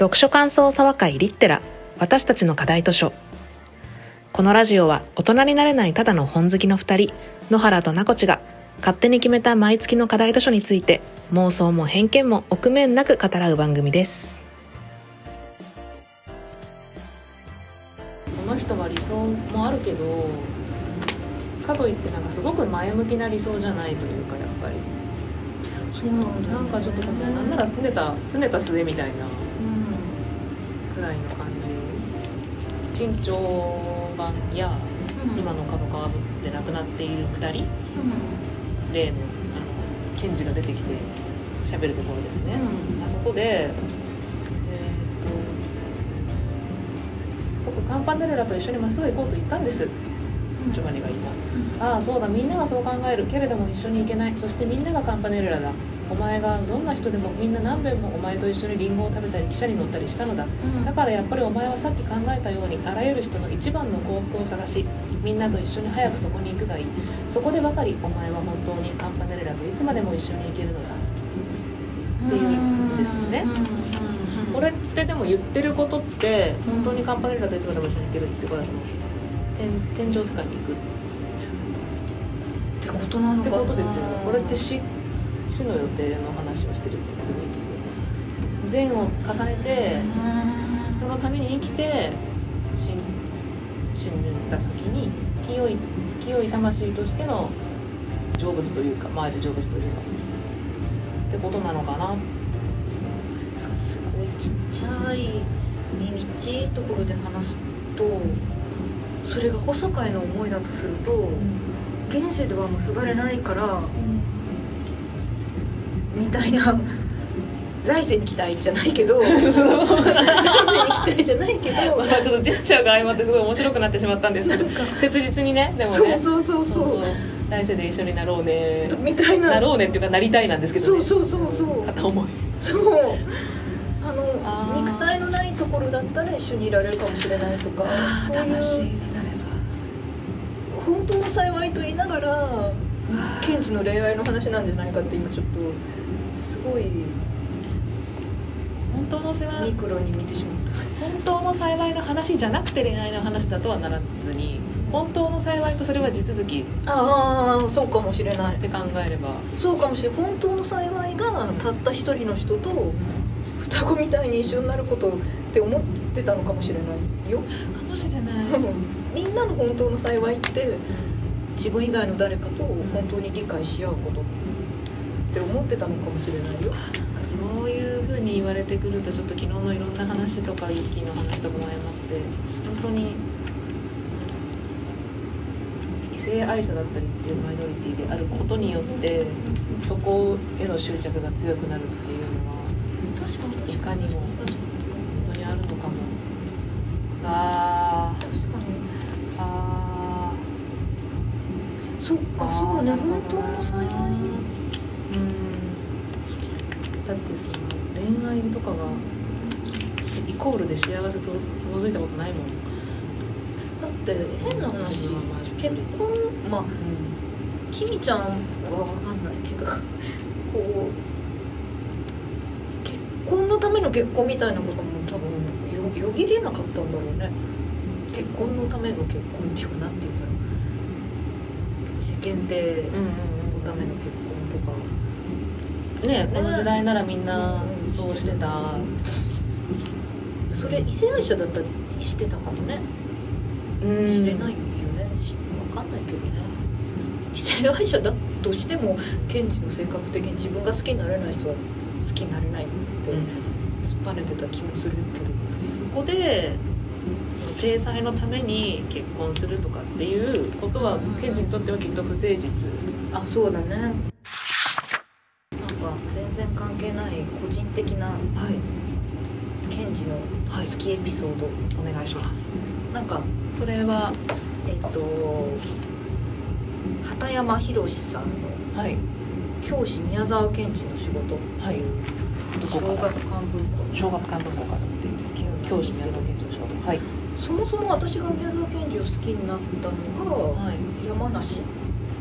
読書感想沢会リッテラ私たちの課題図書。このラジオは大人になれないただの本好きの2人野原となこちが勝手に決めた毎月の課題図書について妄想も偏見も臆面なく語らう番組です。この人は理想もあるけどかといってなんかすごく前向きな理想じゃないというかやっぱり。そうなんだよなんかちょっとなんなら拗ねた拗ねた末みたいな。うんくらいの感じ。陳長版や今の角川で亡くなっているくだり。例のあの検事が出てきて喋るところですね、あそこでえーっと僕カンパネルラと一緒にまっすぐ行こうと言ったんです。ジョバニが言います。ああそうだみんながそう考える。けれども一緒に行けない。そしてみんながカンパネルラだお前がどんな人でもみんな何遍もお前と一緒にリンゴを食べたり汽車に乗ったりしたのだ。だからやっぱりお前はさっき考えたようにあらゆる人の一番の幸福を探しみんなと一緒に早くそこに行くがいい。そこでばかりお前は本当にカンパネルラといつまでも一緒に行けるのだ。っていうんですね。これってでも言ってることって本当にカンパネルラといつまでも一緒に行けるってことはその天天井世界に行く。ってことなのかな。ってことですよ。ねこれって死死の予定の話をしてるってことでいいんですよね。善を重ねて人のために生きて死ん死んだ先に清い清い魂としての成仏というか前で成仏というか。ってことなのかな。すごいちっちゃいみみっちいところで話すとそれが細海の思いだとすると現世では結ばれないからみたいな。来世に期待じゃないけど。来世に期待じゃないけど。まあちょっとジェスチャーが相まってすごい面白くなってしまったんですけど。切実にねでもね。そうそうそうそう。来世で一緒になろうねみたい。ななろうねっていうかなりたいなんですけどね。そうそうそうそう。片思い。そう。あの肉体のないところだったら一緒にいられるかもしれないとかそういう。本当の幸いと言いながらケンジの恋愛の話なんじゃないかって今ちょっとすごい。本当の世話。ミクロに見てしまった。本当の幸いの話じゃなくて恋愛の話だとはならずに本当の幸いとそれは地続き。っああそうかもしれない。て考えれば。そうかもしれない。本当の幸いがたった一人の人と双子みたいに一緒になることって思ってたのかもしれないよ。かもしれない。みんなの本当の幸いって自分以外の誰かと本当に理解し合うことって思ってたのかもしれないよ。なんかそういうふうに言われてくるとちょっと昨日のいろんな話とかユッキーの話とかも相まって本当に異性愛者だったりっていうマイノリティであることによってそこへの執着が強くなるっていうのは確かに確かにいかにも本当にあるのかも。あー確かに。あそっーかそうね。本当の幸いうんだってその恋愛とかがイコールで幸せと紐づいたことないもん、だって変な話。結婚まあうきみちゃんは分かんないけど こう結婚のための結婚みたいなことも多分よよぎれなかったんだろうね。結婚のための結婚っていうかなんていうんだろう世間体のための結婚とか。うんねこの時代ならみんなうんそうしてた。それ異性愛者だったりしてたかもね。うん。知れないよね。し分かんないけどね。異性愛者だとしてもケンジの性格的に自分が好きになれない人は好きになれないって突っぱねてた気もするけど。そこでその体裁のために結婚するとかっていうことはケンジにとってはきっと不誠実。あそうだねなんか全然関係ない個人的なはいケンジのはい好きエピソード、お願いします。なんかそれはえっと畑山宏さんのはい。教師宮沢賢治の仕事。はい。小学漢文庫。小学館文庫からっていう教師宮沢賢治の仕事。はい。そもそも私が宮沢賢治を好きになったのがはい。山梨。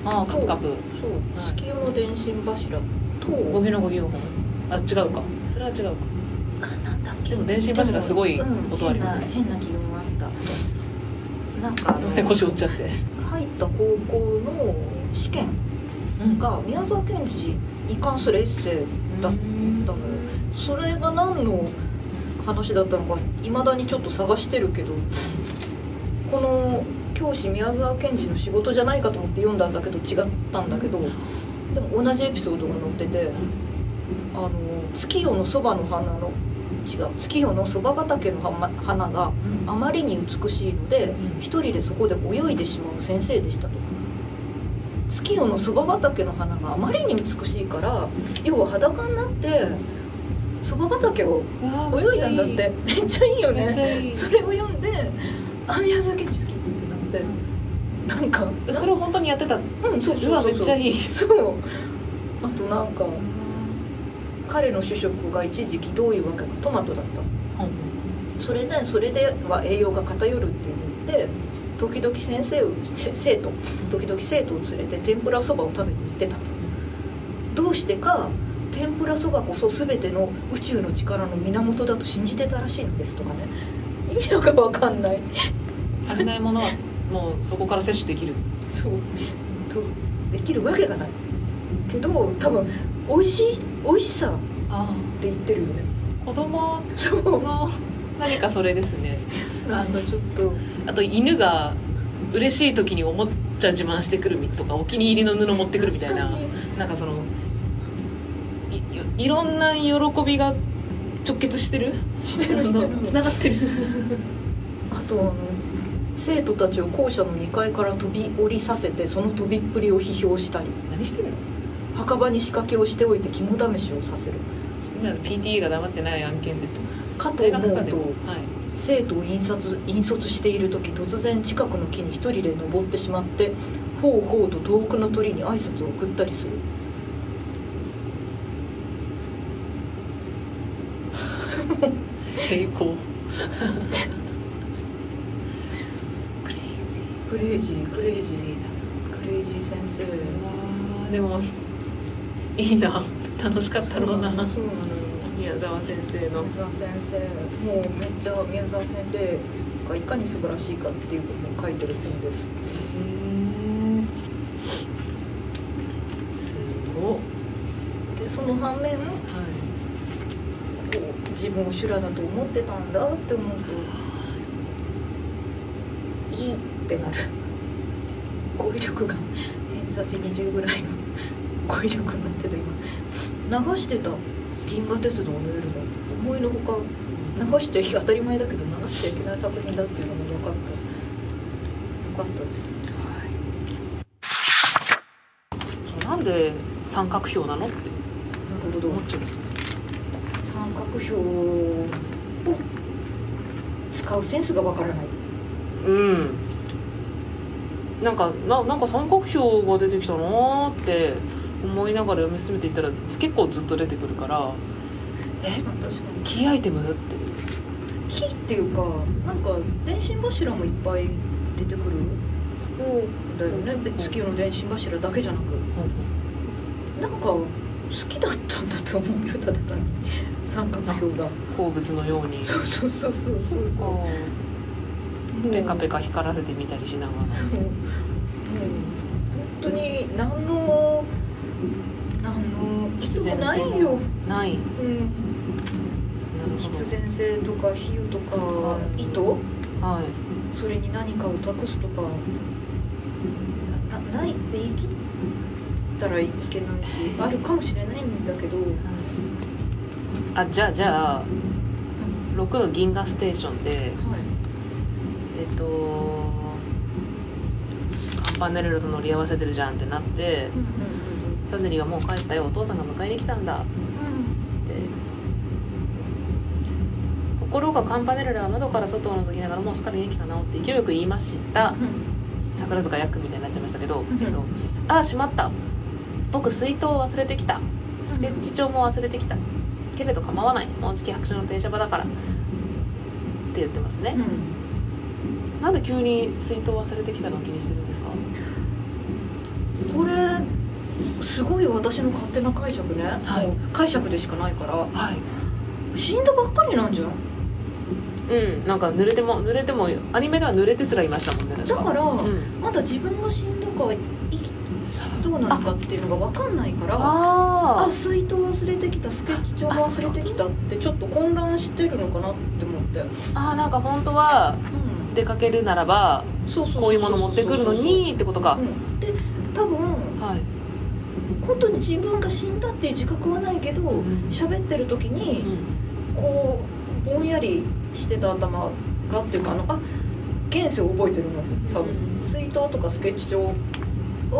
ああカプカプ。そう、はい。月夜の電信柱と五比の五行本あ違うか。それは違うか。あなんでも電信柱すごいうん音あります。ね変な変な疑問があった。なんかすいません腰折っちゃって。入った高校の試験が宮沢賢治に関するエッセイだったの。よそれが何の話だったのかいまだにちょっと探してるけどこの教師宮沢賢治の仕事じゃないかと思って読んだんだけど違ったんだけどでも同じエピソードが載っててあの月夜のそばの花の違う。月夜のそば畑の花花があまりに美しいのでうん。一人でそこで泳いでしまう先生でしたと。月夜のそば畑の花があまりに美しいから要は裸になってそば畑を泳いだんだって。めっちゃいいよね。それを読んであ宮沢賢治好きってなって。なんかそれを本当にやってた？うんそうそうそうそう。めっちゃいい。そう。あとなんか彼の主食が一時期どういうわけかトマトだった。それでそれでは栄養が偏るって言って時々先生をせ生徒時々生徒を連れて天ぷらそばを食べに行ってた。とどうしてか天ぷらそばこそ全ての宇宙の力の源だと信じてたらしいのですとかね。意味なんか分かんない。足りないものはもうそこから摂取できる。そう。とできるわけがない。けど多分美味しい美味しさあ。って言ってるよね。あ子供。の何かそれですね。なんかちょっと。あと犬が嬉しい時におもちゃ自慢してくるとかお気に入りの布持ってくるみたいな。なんかそのいいろんな喜びが直結してる？してるしてる。つながってる。あとあの生徒たちを校舎の2階から飛び降りさせてその飛びっぷりを批評したり。何してんの？墓場に仕掛けをしておいて肝試しをさせる。今の PTA が黙ってない案件ですかと大思うとはい。生徒を引率引率している時突然近くの木に一人で登ってしまってほうほうと遠くの鳥に挨拶を送ったりする。平行。クレイジー。クレイジークレイジー。先生。でもいいな。楽しかったろうな。そうなの。よ宮沢先生の。宮沢先生もうめっちゃ宮沢先生がいかに素晴らしいかっていうことを書いてる本ですすごっ。でその反面はこう自分を修羅だと思ってたんだって思うといいってなる。語彙力が偏差値20ぐらいの語彙力になってて今流してた「銀河鉄道の夜」も思いのほか流しちゃ当たり前だけど流しちゃいけない作品だっていうのも分かった分かったですはいなん。で三角標なのってなるほど思っちゃうんですよ三角標を使うセンスがわからないうんなんかななんか三角標が出てきたなーって。思いながら読み進めていったら結構ずっと出てくるからえ？キーアイテムって。木っていうかなんか電信柱もいっぱい出てくる？んだよね。月夜の電信柱だけじゃなく。なんか好きだったんだと思うよただ単に。三角標が。鉱物のように。そうそうそうそうそう。そう。ペカペカ光らせてみたりしながら。そう。もう本当に何の何の必然性ないよ、ない。うん、必然性とか比喩とかはい。意図どはいそれに何かを託すとかななないって言い切ったらいけないしあるかもしれないんだけど、あじゃあじゃあ6の銀河ステーションではい。えっとカンパネルラと乗り合わせてるじゃんってなってザネリはもう帰ったよお父さんが迎えに来たんだ。つって。ところがカンパネルラは窓から外を覗きながらもうすっかり元気が治って勢いよく言いました。桜塚役みたいになっちゃいましたけど、ん。えっと、ああしまった。僕水筒を忘れてきた。スケッチ帳も忘れてきた。けれど構わない。もうじき白書の停車場だから。って言ってますね、なんで急に水筒忘れてきたのを気にしてるんですか？これすごい私の勝手な解釈ね、はい。解釈でしかないから。はい。死んだばっかりなんじゃん。うん。なんか濡れても濡れてもアニメでは濡れてすらいましたもんねだから、うん、まだ自分が死んだかどうなのかっていうのが分かんないからああ水筒忘れてきたスケッチ帳忘れてきたってちょっと混乱してるのかなって思って、ーあーなんか本当はうん、出かけるならばこういうもの持ってくるのにってことか。うん、で本当に自分が死んだっていう自覚はないけどん。喋、ってる時うにん。こうぼんやりしてた頭がっていうかあのあ現世を覚えてるの多分、うん。水筒とかスケッチ帳を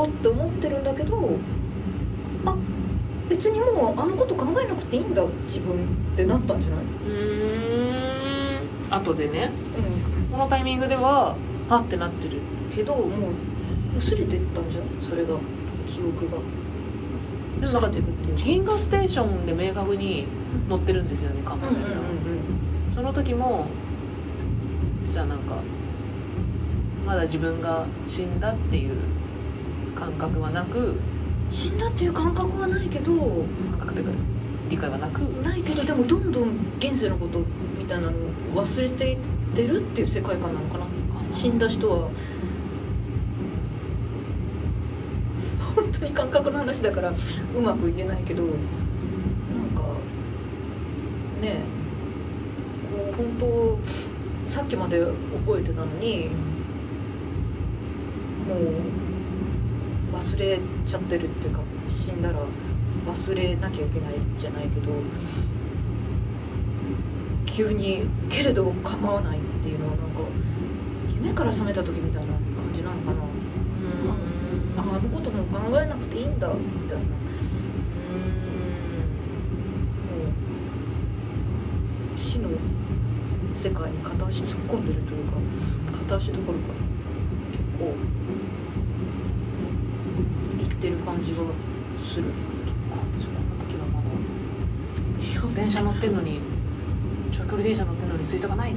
って思ってるんだけどあ別にもうあのこと考えなくていいんだ自分ってなったんじゃない？うーん。後でね。うん。このタイミングでははってなってる。けどもう薄れてったんじゃん？それが記憶がでもなんか銀河ステーションで明確に載ってるんですよね看板うんうんが、うん。その時もじゃあなんかまだ自分が死んだっていう感覚はなく死んだっていう感覚はないけど感覚というか理解はなく。ないけどでもどんどん現世のことみたいなのを忘れていってるっていう世界観なのかな死んだ人は本当に感覚の話だからうまく言えないけどなんかねこう本当さっきまで覚えてたのにもう忘れちゃってるっていうか死んだら忘れなきゃいけないじゃないけど急にけれど構わないっていうのはなんか夢から覚めた時み考えなくていいんだみたいな。もう死の世界に片足突っ込んでるというか片足どころか結構いってる感じがする。時はまだ電車乗ってんのに長距離電車乗ってんのに水筒がない。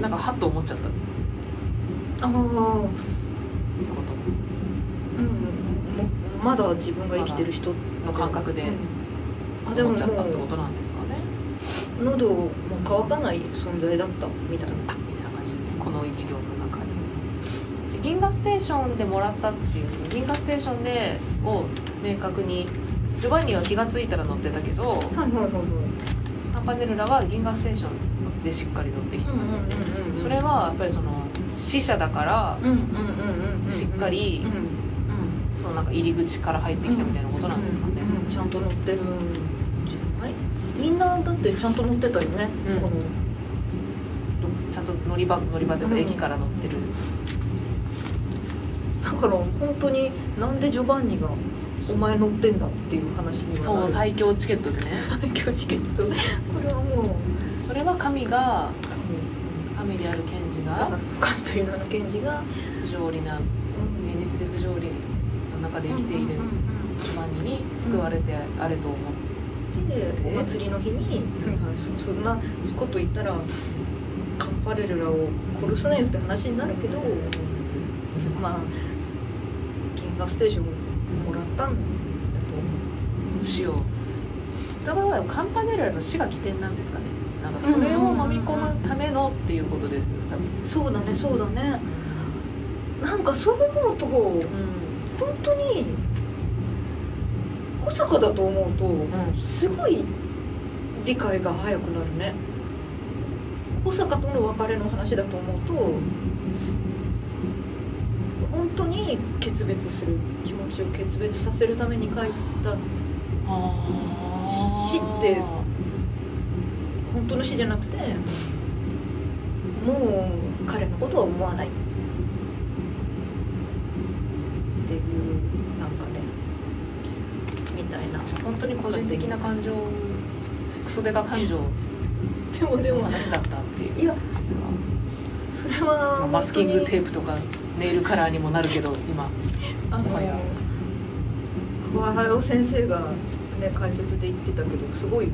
なんかハッと思っちゃった。こああうんともまだ自分が生きてる人の感覚で思っちゃったってこうとなんですかね。喉も乾かない存在だったみたいな。みたいな感じ。でこの一行の中に。銀河ステーションでもらったっていうその銀河ステーションでを明確にジョバンニは気が付いたら乗ってたけどはいはいはいはい。カンパネルラは銀河ステーションでしっかり乗ってきてますそれはやっぱりその死者だからうんうんうんうんうんしっかりうんうんそのなんか入り口から入ってきたみたいなことなんですかね、うんうんちゃんと乗ってるんじゃない？みんなだってちゃんと乗ってたよね、うん。この。ちゃんと乗り場乗り場というかうん。駅から乗ってる、だから本当になんでジョバンニがお前乗ってんだっていう話にはそう最強チケットでね。最強チケット。これはもう。それは神が神である賢治が神という名の検事が不条理な現実で不条理の中で生きているジョバンニに救われてあれと思って、でお祭りの日にそそんなこと言ったらカンパレルラを殺すなよって話になるけどまあ銀河ステーションもらったんだと死をだからカンパネルラの死が起点なん。ですかねなん。かそれを飲み込むためのっていうことですよ多分思うそうだねそうだねなん。かそう思うと本うん当に保坂だと思うと、ん。すごい理解が早くなるね。保坂との別れの話だと思うと本当に決別する気持ちを決別させるために書いたあー死って本当の死じゃなくてもう彼のことは思わないっていうなんかねみたいな。本当に個人的な感情クソデカ感情。でもでもの話だったっていう。いや実は。それはマスキングテーープとかネイルカラーにもなるけど今。あのもはや。桑原先生がね解説で言ってたけどすごい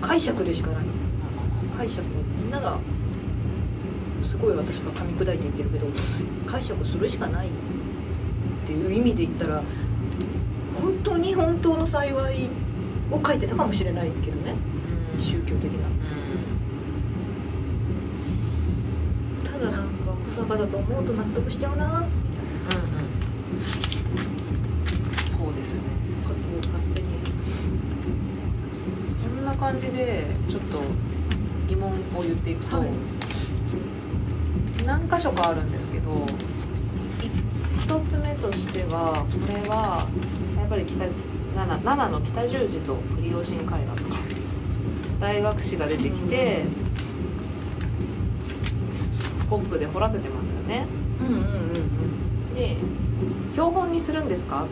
解釈でしかない。解釈みんながすごい私が噛み砕いて言ってるけど解釈するしかないっていう意味で言ったら本当に本当の幸いを書いてたかもしれないけどね。宗教的な。うんただなんか保坂だと思うと納得しちゃうなうんうん。そうですね。勝手に。そんな感じでちょっと疑問を言っていくと、はい。何箇所かあるんですけどい一つ目としてはこれはやっぱり北奈良の北十字と栗吉新海岸大学士が出てきて、スコップで掘らせてますよね。うんうんうんで標本にするんですか？っ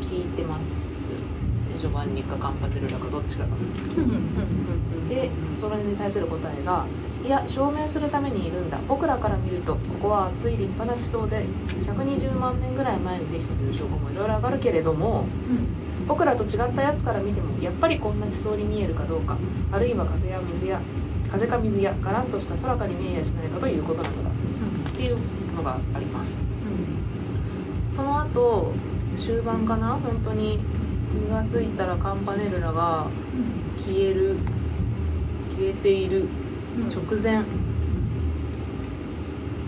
て聞いてます。ジョバンニかカンパネルラかどっちかが。うんうんうんうん。でそれに対する答えがいや証明するためにいるんだ。僕らから見るとここは厚い立派な地層で120万年ぐらい前にできたという証拠もいろいろ上がるけれども僕らと違ったやつから見てもやっぱりこんな地層に見えるかどうかあるいは風や水や風か水やがらんとした空かに見えやしないかということなのだ。っていうのがあります。その後終盤かな？本当に気がついたらカンパネルラが消える消えている直前。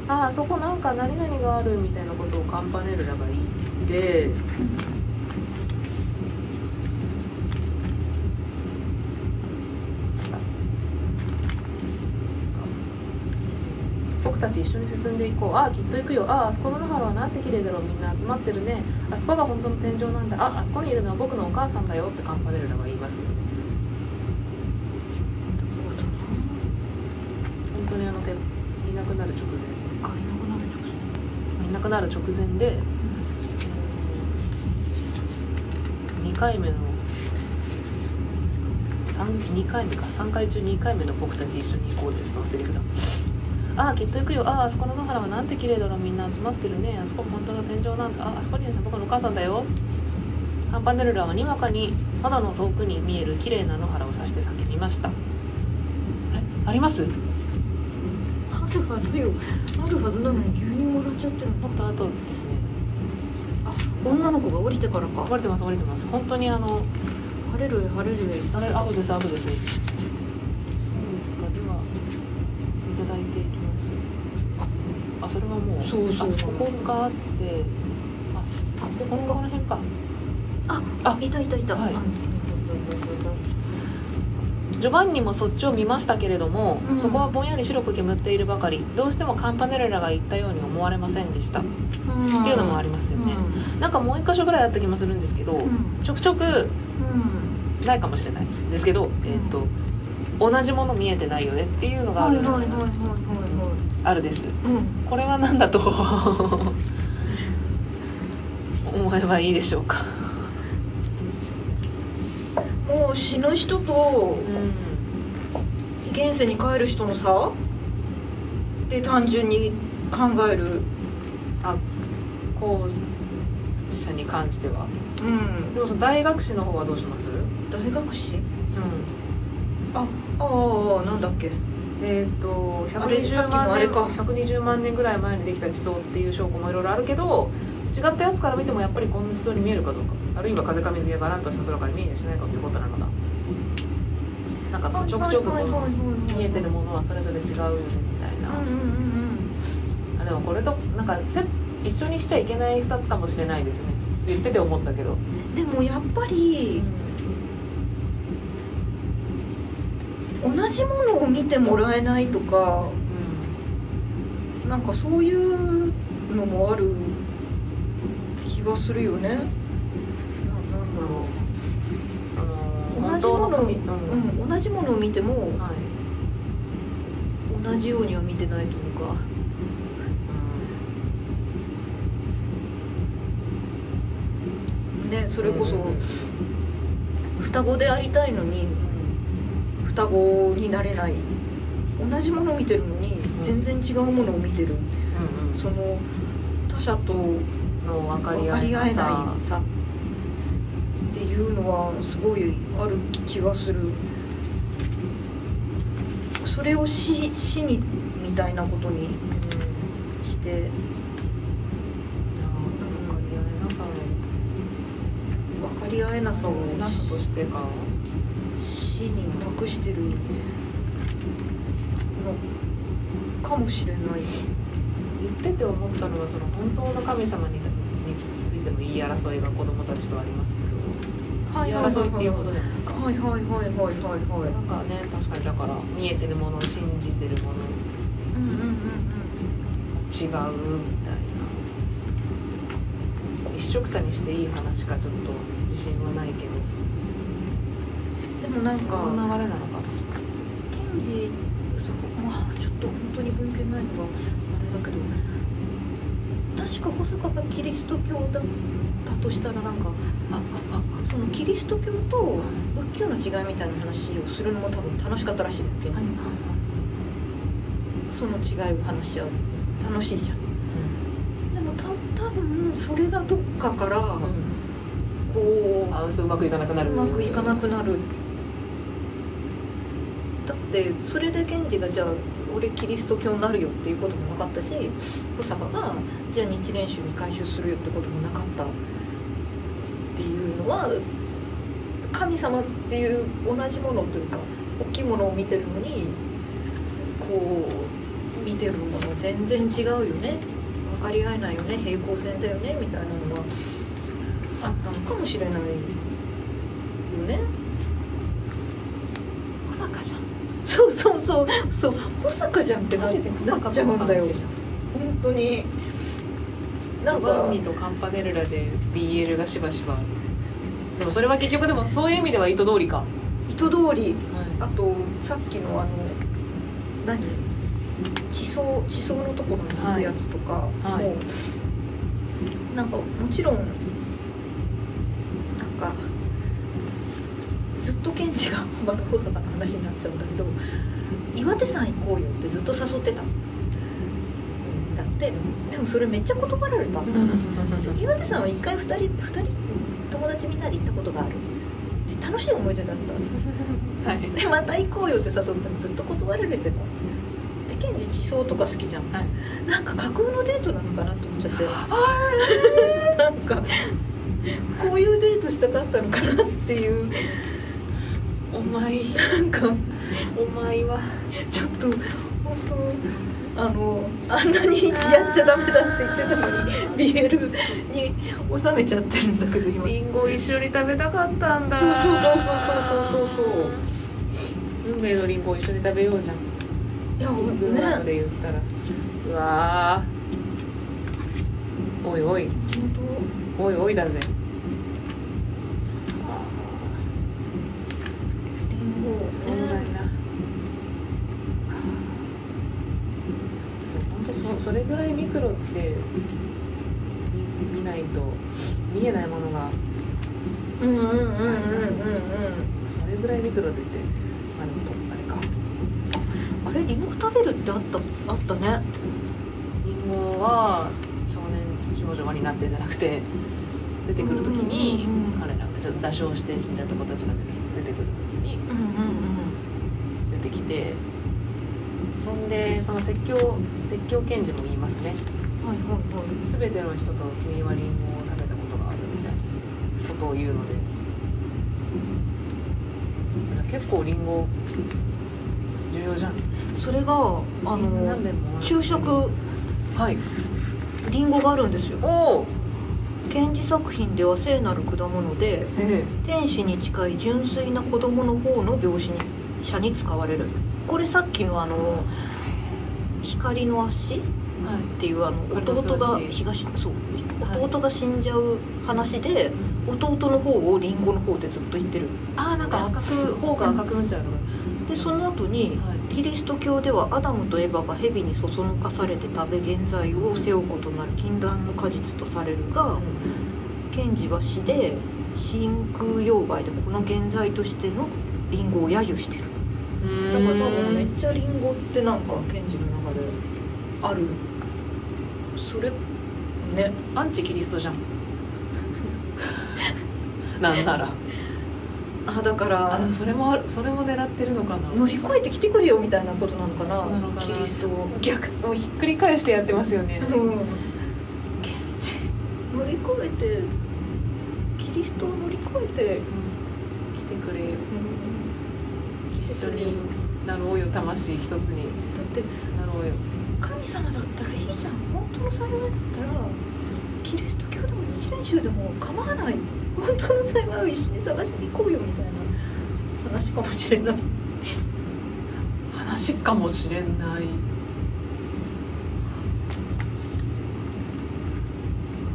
ああそこなんか何々があるみたいなことをカンパネルラが言って僕たち一緒に進んでいこう。ああきっと行くよ。あああそこの野原はなんて綺麗だろう。みんな集まってるね。あそこが本当の天井なんだ。ああそこにいるのは僕のお母さんだよってカンパネルラが言いますよね本当にあの手いなくなる直前です。あいなくなる直前。いなくなる直前で、え2回目の2回目か。3回中2回目の僕たち一緒に行こうでのセリフだ。ああきっと行くよ。あああそこの野原はなんて綺麗だろう。みんな集まってるね。あそこ本当の天井なんだ。ああそこには僕のお母さんだよ。カンパネルラはにわかに肌の遠くに見える綺麗な野原を指して叫びました。えあります？るはずよあるはずなのに牛乳もらっちゃってるもっと後ですね。あ女の子が降りてからか。降りてます降りてます。本当にあの晴れる晴れるあれアブですアブです。そうですか。ではいただいていきます。あそれはもうそうそうあここがあってあこここの辺か。ああいたいたいた。はいうんそうそうそうそうジョバンニもそっちを見ましたけれども、うん。そこはぼんやり白く煙っているばかり。どうしてもカンパネルラが言ったように思われませんでした、うんっていうのもありますよね。なんかもう一箇所ぐらいあった気もするんですけど、うん。ちょくちょくうん。ないかもしれない。ですけど、えっ、と同じもの見えてないよねっていうのがある、あるです。これは何だと 思えばいいでしょうか、もう死ぬ人とうん、現世に帰る人の差？で単純に考える。あ後者に関しては。うん。でもその大学士の方はどうします？大学士？うん。あああなんだっけ？えっ、とあれさっ120万年きのあれか。120万年ぐらい前にできた地層っていう証拠もいろいろあるけど違ったやつから見てもやっぱりこんな地層に見えるかどうかあるいは風か水やがらんとした空から見えやしないかということなのだなんかそのちょくちょくこの見えてるものはそれぞれ違うみたいな、うんうんうんあでもこれとなんかせ一緒にしちゃいけない2つかもしれないですね。言ってて思ったけど、うんでもやっぱり同じものを見てもらえないとかなんかそういうのもある気がするよねななんだろそのう同じものうん、同じものを見てもはい同じようには見てないというか。ねそれこそうんうん双子でありたいのにうん。双子になれない。同じものを見てるのに全然違うものを見てる。うんうん。その他者との分かり合ええないさっていうのはすごいある気がする。それを死死にみたいなことにうんして。分かり合えなさを分かり合えなさをなさとしてか死死に託してる。のかもしれない。言ってて思ったのはその本当の神様にについての言い争いが子供たちとあります争いってい。うことじゃないか、はいはいはいはいはいはい。なんかね確かにだから見えてるもの信じてるもの。うんうんうんうん。違うみたいな。一緒くたにしていい話かちょっと自信はないけど。でもなんかその流れなのかな。ケンジそこまあちょっと本当に文献ないのがあれだけど確か保坂がキリスト教だったとしたらなんかそのキリスト教と仏教の違いみたいな話をするのも多分楽しかったらしいけど、はい。その違いを話し合う楽しいじゃん。でもた多分それがどっかからうん。こうあうそうまくいかなくなる。うまくいかなくなる。だってそれで賢治がじゃあ俺キリスト教になるよっていうこともなかったし保坂がじゃあ日蓮宗に改宗するよってこともなかったのは神様っていう同じものというか大きいものを見てるのにこう見てるもの全然違うよね。分かり合えないよね。平行線だよね。みたいなのはあったのかもしれないよね。保坂じゃん。そうそうそう。そう。保坂じゃんってなっちゃうんだよ。本当に。なんかバンニとカンパネルラで BL がしばしばでもそれは結局でもそういう意味では意図通りか、意図通り。はあとさっきのあの何？地層地層のところに行くやつとかも、はい。はい。なんかもちろんなんかずっとケンジがまた保坂の話になっちゃうんだけど岩手山行こうよってずっと誘ってた。んだってでもそれめっちゃ断られた。岩手さんは一回2人二人友達みんなで行ったことがあるで楽しい思い出だった。はい。でまた行こうよって誘ってもずっと断られてた。でケンジ地層とか好きじゃん。はい。なんか架空のデートなのかなと思っちゃって。なんかこういうデートしたかったのかなっていう。お前。なんかお前は。ちょっと本当あのあんなにやっちゃダメだって言ってたのに BL に収めちゃってるんだけど今。リンゴ一緒に食べたかったんだ。そうそうそうそうそうそうそう運命のリンゴ一緒に食べようじゃん。いやほんと文学ねで言ったら。うわー。おいおい。本おいおいだぜ当リンゴ壮大な本当そそれぐらいミクロって見見ないと見えないものがうんうんうんうんうんうん。そそれぐらいミクロでってまあでもとあれか。あれリンゴ食べるってあったあったね。リンゴは少年少女輪になってじゃなくて出てくる時に彼らがちょっと座礁して死んじゃった子たちが出てくる時にうんうん。出てきてそんでその説教説教検事も言いますね。うんはいはいはい。全ての人と君はリンゴを食べたことがあるみたいなことを言うので。じゃあ結構リンゴ重要じゃん。それがあの何遍も昼食。はい。リンゴがあるんですよ。おお。検事作品では聖なる果物でえ天使に近い純粋な子供の方の描写に写に使われる。これさっきのあの光の足？っはいていうあの弟が足。東そうはい。弟が死んじゃう話で弟の方をリンゴの方でずっと言ってる。ああなんか赤く頬が赤くうんちゃらとかでその後にはい。キリスト教ではアダムとエバが蛇にそそのかされて食べ原罪を背負うことになる禁断の果実とされるが賢治は死で真空溶媒でこの原罪としてのリンゴを揶揄してるだから多分めっちゃリンゴってなんか賢治の中である。それね。アンチキリストじゃん。なんなら。あだからあでもそれもあるそれも狙ってるのかな。乗り越えてきてくれよみたいなことなのかな。なのかな。キリストを、逆もうひっくり返してやってますよね。うん。ケンチ乗り越えてキリストを乗り越えて、来てくれよ。うん一緒になろうよ魂一つに。だってなろうよ神様だったらいいじゃん。本当の幸いだったらキリスト教でも日蓮宗でも構わない。本当の幸いを一緒に探しに行こうよみたいな話かもしれない。話かもしれない。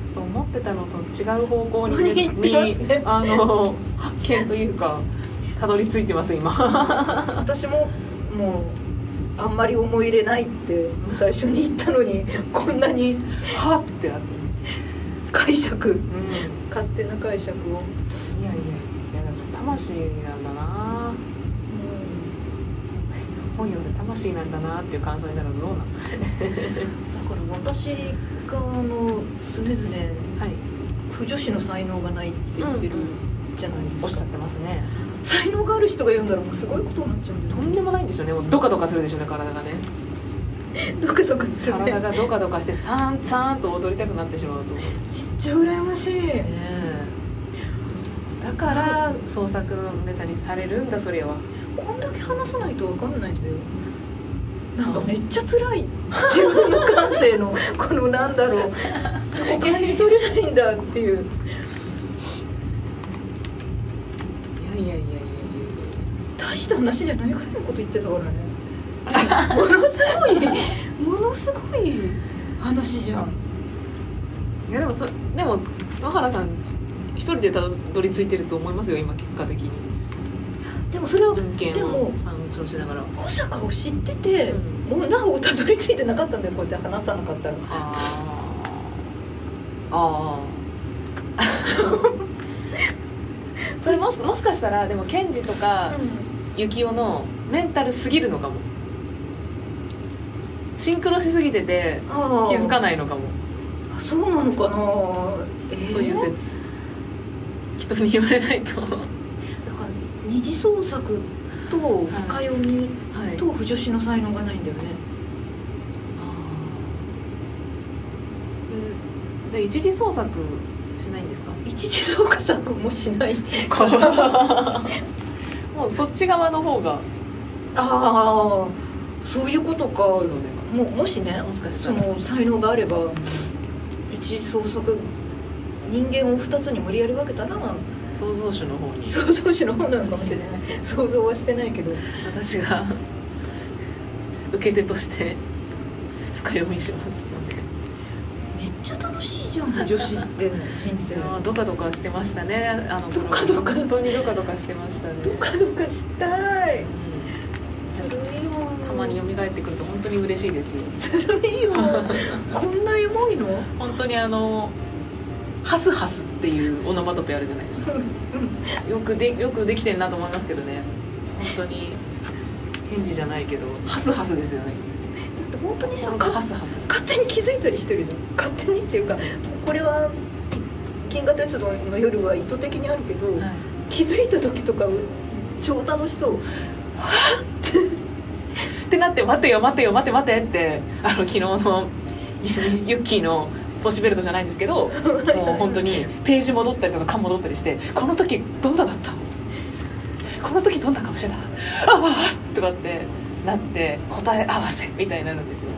ちょっと思ってたのと違う方向に,、ねあの発見というかたどり着いてます今。私ももうあんまり思い入れないって最初に言ったのにこんなにはってなって。解釈。うん。勝手な解釈を、いやいやいやでも魂なんだな。本読んで魂なんだなっていう感想になるのどうなの？だから私があの常々はい。不女子の才能がないって言ってるじゃないですか、おっしゃってますね。才能がある人が読んだらもうすごいことになっちゃうんだよとんでもないんですよね。もうドカドカするでしょうね体がね。ドカドカするね。体がドカドカしてサーンサーンと踊りたくなってしまうと。ねめっちゃ羨ましい。え。だから創作のネタにされるんだそれは。こんだけ話さないと分かんないんだよ。なんかめっちゃ辛い。自分の感性のこのなんだろう。そこ感じ取れないんだっていういやいやいやいやいやいや大した話じゃないぐらいのこと言ってたからね。ものすごいものすごい話じゃん。いやでもそでも野原さん一人でたどり着いてると思いますよ今結果的に。でもそれは文献でもを参照しながら。保坂を知ってて、もうなおたどり着いてなかったんだよこうやって話さなかったら。ああああ それもしもしかしたらでもケンジとかユキオのメンタルすぎるのかも。シンクロしすぎてて気づかないのかも。あそうなのかな、えー。という説。人に言われないと。はだから二次創作と深読みい。と不女子の才能がないんだよね、あー。で一次創作しないんですか？一次創作もしない もうそっち側の方が。ああそういうことか。ももしねもしかしたら。その才能があれば一次創作人間を2つに無理やり分けたら創造主の方に。創造主の方なのかもしれない。想像はしてないけど。私が受け手として深読みします。のでちゃ楽しいじゃん。女子って人生。あードカドカしてましたね。あのドカドカ。本当にドカドカしてましたね。ドカドカしたい。うん。ずるいよたまに蘇ってくると本当に嬉しいですよ。ずるいよこんなエモいの？本当にあのハスハスっていうオノマトペあるじゃないですか。よくでよくできてんなと思いますけどね。本当にケンジじゃないけどハスハスですよね。だって本当にさかハスハス。勝手に気づいたりしてるじゃん。勝手にっていうかこれは銀河鉄道の夜は意図的にあるけど、はい。気づいた時とか超楽しそう。って。なって待てよ待てよ待て待てってあの昨日のユユッキーのポシベルトじゃないんですけどもう本当にページ戻ったりとか缶戻ったりしてこの時どんなだった？この時どんな顔してた？ああとかってなって答え合わせみたいになるんですよ。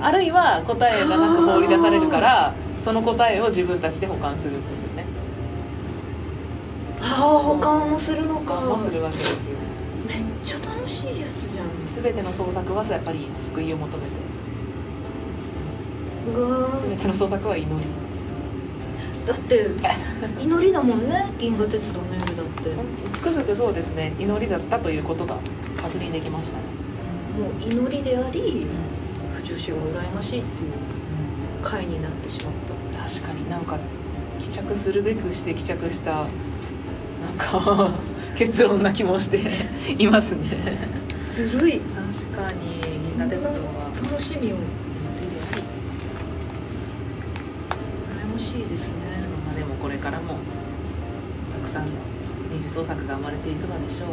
あるいは答えがなんか放り出されるからその答えを自分たちで保管するんですよね。ああ保管もするの保か管もするわけですよ。めっちゃ楽しいやつじゃん。全ての創作はやっぱり救いを求めて。うわー。全ての創作は祈り。だって 祈りだもんね。銀河鉄道の夜だって。つくづくそうですね。祈りだったということが確認できましたね、もう祈りであり不女子が羨ましいっていう回になってしまった。確かになんか帰着するべくして帰着したなんか 結論な気もしていますね。ずるい。確かに銀河鉄道は。楽しみを祈りであり羨ましいですね。まあでもこれからもたくさんの二次創作が生まれていくのでしょう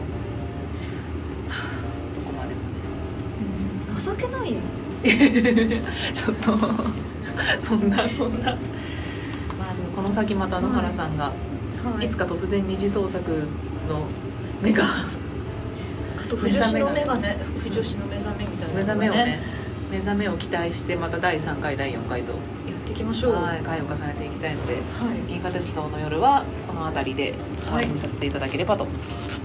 情けないよ。ちょっとそんなそんな。まあそのこの先また野原さんが、はい。いつか突然二次創作の目がと不女子の目がね不女子の目覚めみたいな目覚めをね目覚めを期待してまた第3回第4回と、やっていきましょう。はい、回を重ねていきたいのではい。銀河鉄道の夜はこの辺りではい。配信させていただければと。思います、はい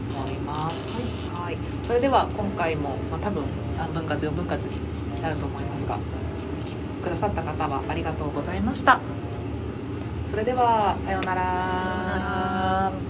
それでは今回も、まあ、多分3分割4分割になると思いますがくださった方はありがとうございました。それではさようなら。さようなら。